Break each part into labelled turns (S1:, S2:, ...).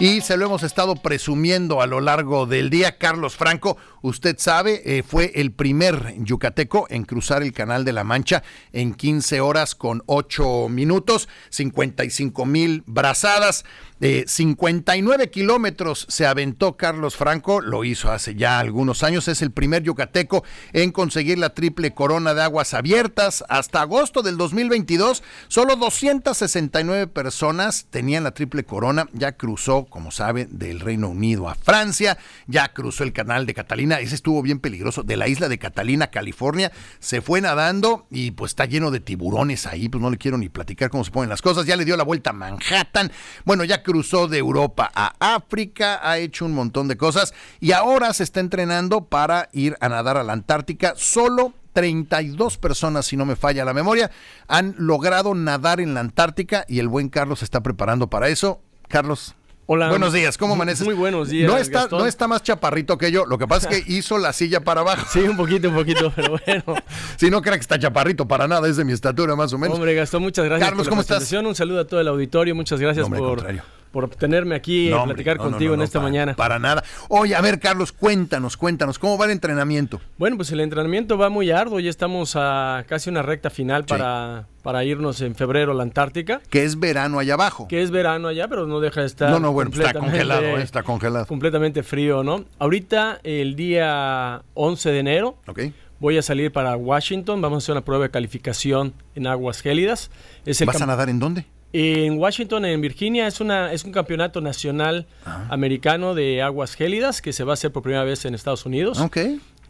S1: y se lo hemos estado presumiendo a lo largo del día. Carlos Franco, usted sabe, eh, fue el primer yucateco en cruzar el Canal de la Mancha en 15 horas con 8 minutos, 55 mil brazadas. De 59 kilómetros se aventó Carlos Franco, lo hizo hace ya algunos años, es el primer yucateco en conseguir la triple corona de aguas abiertas. Hasta agosto del 2022, solo 269 personas tenían la triple corona, ya cruzó, como sabe, del Reino Unido a Francia, ya cruzó el canal de Catalina, ese estuvo bien peligroso, de la isla de Catalina, California, se fue nadando y pues está lleno de tiburones ahí, pues no le quiero ni platicar cómo se ponen las cosas, ya le dio la vuelta a Manhattan, bueno, ya cruzó de Europa a África, ha hecho un montón de cosas. Y ahora se está entrenando para ir a nadar a la Antártica. Solo 32 personas, si no me falla la memoria, han logrado nadar en la Antártica y el buen Carlos está preparando para eso. Carlos,
S2: Hola.
S1: Buenos días, ¿cómo amaneces?
S2: Muy buenos días.
S1: No está,
S2: Gastón.
S1: no está más chaparrito que yo, lo que pasa es que hizo la silla para abajo.
S2: Sí, un poquito, un poquito, pero bueno.
S1: Si no crea que está chaparrito para nada, es de mi estatura más o menos.
S2: Hombre, Gastón, muchas gracias
S1: Carlos,
S2: por la
S1: ¿cómo estás?
S2: Un saludo a todo el auditorio. Muchas gracias
S1: No, hombre, al
S2: por,
S1: contrario.
S2: Por tenerme aquí
S1: No,
S2: a
S1: hombre,
S2: platicar
S1: no,
S2: contigo
S1: no,
S2: en esta
S1: para-
S2: mañana.
S1: Para nada. Oye, a ver, Carlos, cuéntanos, cuéntanos, ¿cómo va el entrenamiento?
S2: Bueno, pues el entrenamiento va muy arduo. Ya estamos a casi una recta final para, para irnos en febrero a la Antártica.
S1: Que es verano allá abajo.
S2: Que es verano allá, pero no deja de estar.
S1: No, no, bueno, está
S2: completamente-
S1: congelado, eh, está congelado.
S2: Completamente frío, ¿no? Ahorita, el día 11 de enero,
S1: Ok.
S2: voy a salir para Washington. Vamos a hacer una prueba de calificación en aguas gélidas. Es el
S1: ¿Vas a nadar en dónde?
S2: En Washington, en Virginia, es, una, es un campeonato nacional americano de aguas gélidas que se va a hacer por primera vez en Estados Unidos.
S1: Ok.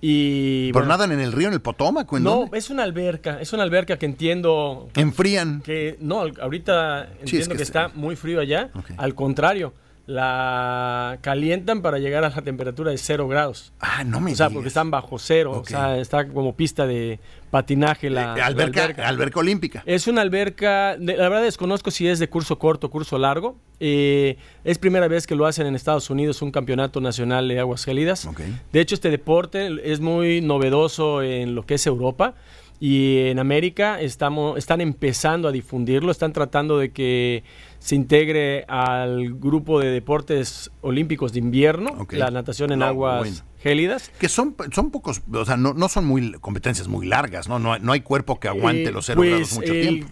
S2: Y
S1: ¿Pero
S2: bueno,
S1: nadan en el río, en el Potomac en
S2: no,
S1: dónde?
S2: es una alberca, es una alberca que entiendo
S1: Enfrían.
S2: que no, ahorita entiendo
S1: que
S2: que,
S1: es-
S2: está muy frío allá. Al contrario, la calientan para llegar a la temperatura de cero grados.
S1: Ah, no me
S2: O sea,
S1: digas.
S2: porque están bajo cero, o sea, está como pista de patinaje la,
S1: Eh,
S2: la
S1: alberca,
S2: alberca.
S1: alberca olímpica.
S2: Es una alberca, la verdad desconozco si es de curso corto o curso largo. Eh, es primera vez que lo hacen en Estados Unidos, un campeonato nacional de aguas gélidas. De hecho, este deporte es muy novedoso en lo que es Europa y en América estamos, están empezando a difundirlo, están tratando de que se integre al grupo de deportes olímpicos de invierno, la natación en
S1: No,
S2: aguas
S1: bueno.
S2: gélidas.
S1: Que son, son pocos, o sea, no, no son muy competencias muy largas, ¿no? No, no hay cuerpo que aguante
S2: Eh,
S1: los cero
S2: pues,
S1: grados mucho
S2: el-
S1: tiempo.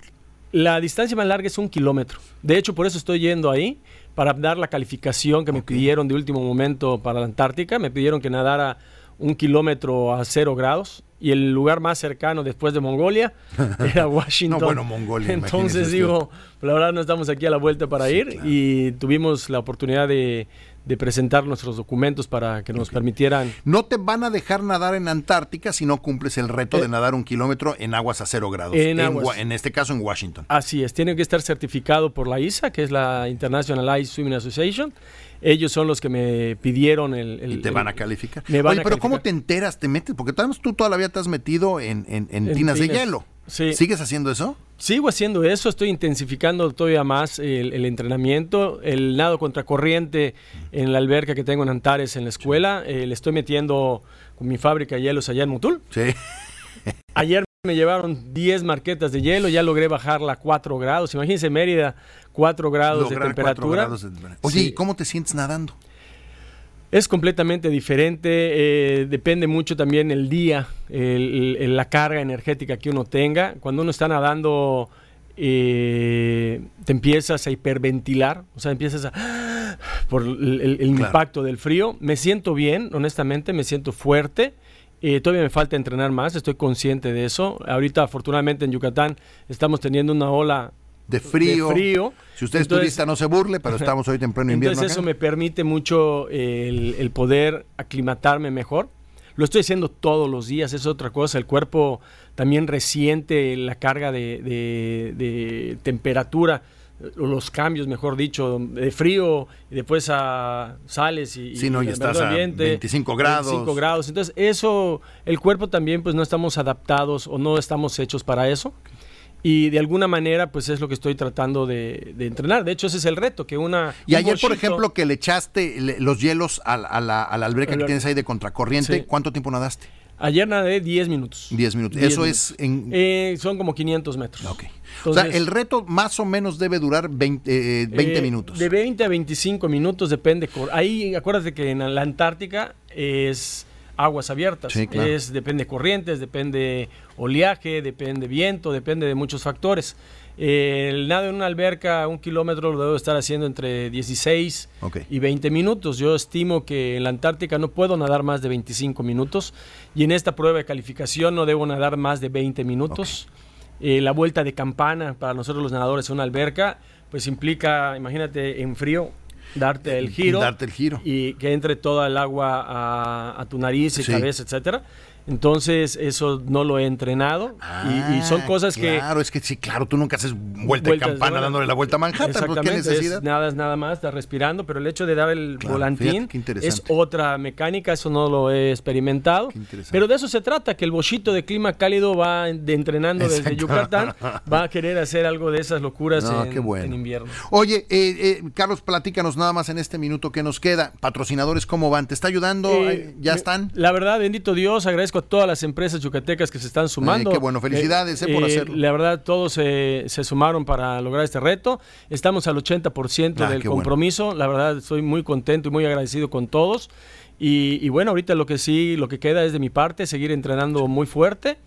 S2: La distancia más larga es un kilómetro. De hecho, por eso estoy yendo ahí, para dar la calificación que me pidieron de último momento para la Antártica. Me pidieron que nadara un kilómetro a cero grados. Y el lugar más cercano después de Mongolia era Washington.
S1: No, bueno, Mongolia,
S2: Entonces digo, la verdad no estamos aquí a la vuelta para
S1: Sí,
S2: ir.
S1: claro.
S2: Y tuvimos la oportunidad de, de presentar nuestros documentos para que nos permitieran
S1: No te van a dejar nadar en Antártica si no cumples el reto
S2: Eh,
S1: de nadar un kilómetro en aguas a cero grados.
S2: en
S1: en,
S2: aguas.
S1: En este caso en Washington.
S2: Así es, tiene que estar certificado por la ISA, que es la International Ice Swimming Association. Ellos son los que me pidieron el... el-
S1: y te van a calificar.
S2: me van
S1: Oye,
S2: a
S1: pero ¿cómo te enteras? ¿Te metes? Porque tú toda la vida te has metido en, en- en
S2: En
S1: tinas de hielo.
S2: Sí.
S1: ¿Sigues haciendo eso?
S2: Sigo haciendo eso, estoy intensificando todavía más el, el entrenamiento, el nado contracorriente en la alberca que tengo en Antares en la escuela. eh, le estoy metiendo con mi fábrica de hielos allá en Mutul.
S1: Sí.
S2: Ayer me llevaron 10 marquetas de hielo, ya logré bajarla a 4 grados. Imagínense Mérida, 4 grados
S1: Lograr
S2: de
S1: cuatro
S2: temperatura.
S1: grados de temperatura. Oye,
S2: Sí.
S1: ¿y cómo te sientes nadando?
S2: Es completamente diferente, eh, depende mucho también el día, el- el- la carga energética que uno tenga. Cuando uno está nadando, eh, te empiezas a hiperventilar, o sea, empiezas a... por el, el- el
S1: Claro.
S2: impacto del frío. Me siento bien, honestamente, me siento fuerte. Eh, todavía me falta entrenar más, estoy consciente de eso. Ahorita, afortunadamente, en Yucatán estamos teniendo una ola
S1: De frío.
S2: de frío.
S1: Si usted es turista, no se burle, pero estamos hoy en pleno invierno.
S2: entonces eso me permite mucho el, el poder aclimatarme mejor. Lo estoy haciendo todos los días, es otra cosa. El cuerpo también resiente la carga de, de- de temperatura, los cambios, mejor dicho, de frío y después a sales y,
S1: Sí, no, y estás
S2: medio
S1: a 25 grados.
S2: 25 grados. Entonces eso, el cuerpo también pues no estamos adaptados o no estamos hechos para eso. Y de alguna manera, pues es lo que estoy tratando de, de entrenar. De hecho, ese es el reto, que una...
S1: Y
S2: un
S1: ayer, por ejemplo, que le echaste le- los hielos a, la- a la, a la alberca que tienes ahí de contracorriente,
S2: Sí.
S1: ¿cuánto tiempo nadaste?
S2: Ayer nadé 10 minutos.
S1: 10 minutos. Eso es en...
S2: Eh, son como 500 metros.
S1: Ok. o sea, el reto más o menos debe durar 20, eh, minutos.
S2: De 20 a 25 minutos, depende. Ahí, acuérdate que en la Antártica es aguas abiertas. es, depende corrientes, depende oleaje, depende viento, depende de muchos factores. el nado en una alberca un kilómetro lo debo estar haciendo entre 16 y 20 minutos. Yo estimo que en la Antártica no puedo nadar más de 25 minutos y en esta prueba de calificación no debo nadar más de 20 minutos. Eh, la vuelta de campana para nosotros los nadadores en una alberca pues implica, imagínate, en frío, darte el giro.
S1: Darte el giro.
S2: Y que entre toda el agua a, tu nariz y cabeza, etcétera. Entonces, eso no lo he entrenado y, son ah, cosas que...
S1: Claro, es que sí, claro, tú nunca haces vuelta de campana dándole la vuelta a Manhattan. Pues,
S2: Exactamente, ¿qué necesidad? nada es nada más, estás respirando, pero el hecho de dar el volantín es otra mecánica, eso no lo he experimentado. Pero de eso se trata, que el bochito de clima cálido va de entrenando desde Yucatán, va a querer hacer algo de esas locuras en, invierno.
S1: Oye, eh, eh, Carlos, platícanos nada más en este minuto que nos queda. Patrocinadores, ¿cómo van? ¿Te está ayudando? Eh, ¿Ya están?
S2: La verdad, bendito Dios, agradezco a todas las empresas yucatecas que se están sumando.
S1: qué bueno, felicidades eh, por eh, hacerlo.
S2: La verdad, todos se sumaron para lograr este reto. Estamos al 80% ah, del compromiso. La verdad, estoy muy contento y muy agradecido con todos. Y, y, bueno, ahorita lo que sí, lo que queda es de mi parte, seguir entrenando muy fuerte.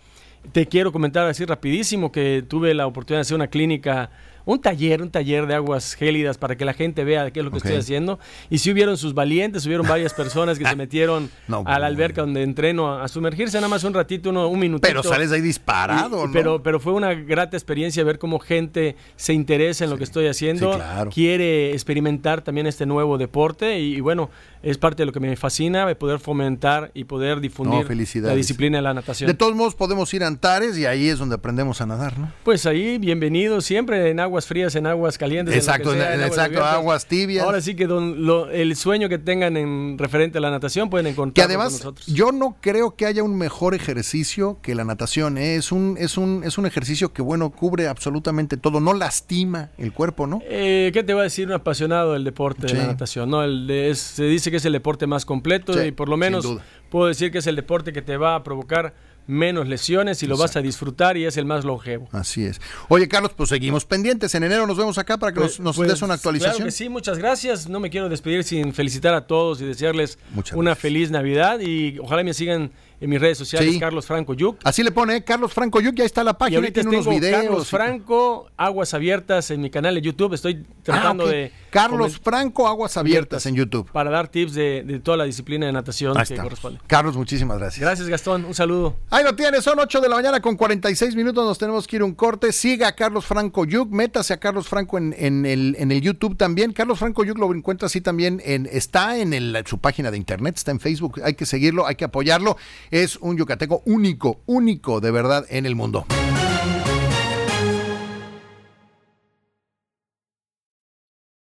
S2: Te quiero comentar así rapidísimo que tuve la oportunidad de hacer una clínica un taller, un taller de aguas gélidas para que la gente vea qué es lo que estoy haciendo. Y si hubieron sus valientes, hubieron varias personas que se metieron a la alberca donde entreno a, sumergirse nada más un ratito, uno, un minutito.
S1: Pero sales ahí disparado, ¿no?
S2: Pero, pero fue una grata experiencia ver cómo gente se interesa en lo que estoy haciendo, quiere experimentar también este nuevo deporte y, bueno, es parte de lo que me fascina, poder fomentar y poder difundir la disciplina de la natación.
S1: De todos modos podemos ir a Antares y ahí es donde aprendemos a nadar, ¿no?
S2: Pues ahí, bienvenido siempre en aguas frías, en aguas calientes.
S1: Exacto, en, exacto, aguas, tibias.
S2: Ahora sí que el sueño que tengan en referente a la natación pueden encontrar
S1: que además, nosotros. Yo no creo que haya un mejor ejercicio que la natación. ¿eh? Es, un, es, un, es un ejercicio que, bueno, cubre absolutamente todo. No lastima el cuerpo, ¿no?
S2: Eh, ¿Qué te va a decir un apasionado del deporte de la natación? No, el se dice que es el deporte más completo y por lo menos puedo decir que es el deporte que te va a provocar menos lesiones y lo vas a disfrutar y es el más longevo.
S1: Así es. Oye, Carlos, pues seguimos pendientes. En enero nos vemos acá para que pues, nos, pues, des una actualización. Claro
S2: que sí, muchas gracias. No me quiero despedir sin felicitar a todos y desearles una feliz Navidad y ojalá me sigan en mis redes sociales, Carlos Franco Yuk.
S1: Así le pone, ¿eh? Carlos Franco Yuk, ya está la página, y ahorita tiene unos videos.
S2: Carlos Franco, Aguas Abiertas en mi canal de YouTube. Estoy tratando ah, de.
S1: Carlos Franco, Aguas Abiertas en YouTube.
S2: Para dar tips de, toda la disciplina de natación que corresponde.
S1: Carlos, muchísimas gracias.
S2: Gracias, Gastón. Un saludo.
S1: Ahí lo tienes, son 8 de la mañana con 46 minutos. Nos tenemos que ir un corte. Siga a Carlos Franco Yuk, métase a Carlos Franco en, el, en el YouTube también. Carlos Franco Yuk lo encuentra así también. En, está en su página de internet, está en Facebook. Hay que seguirlo, hay que apoyarlo. Es un yucateco único, único de verdad en el mundo.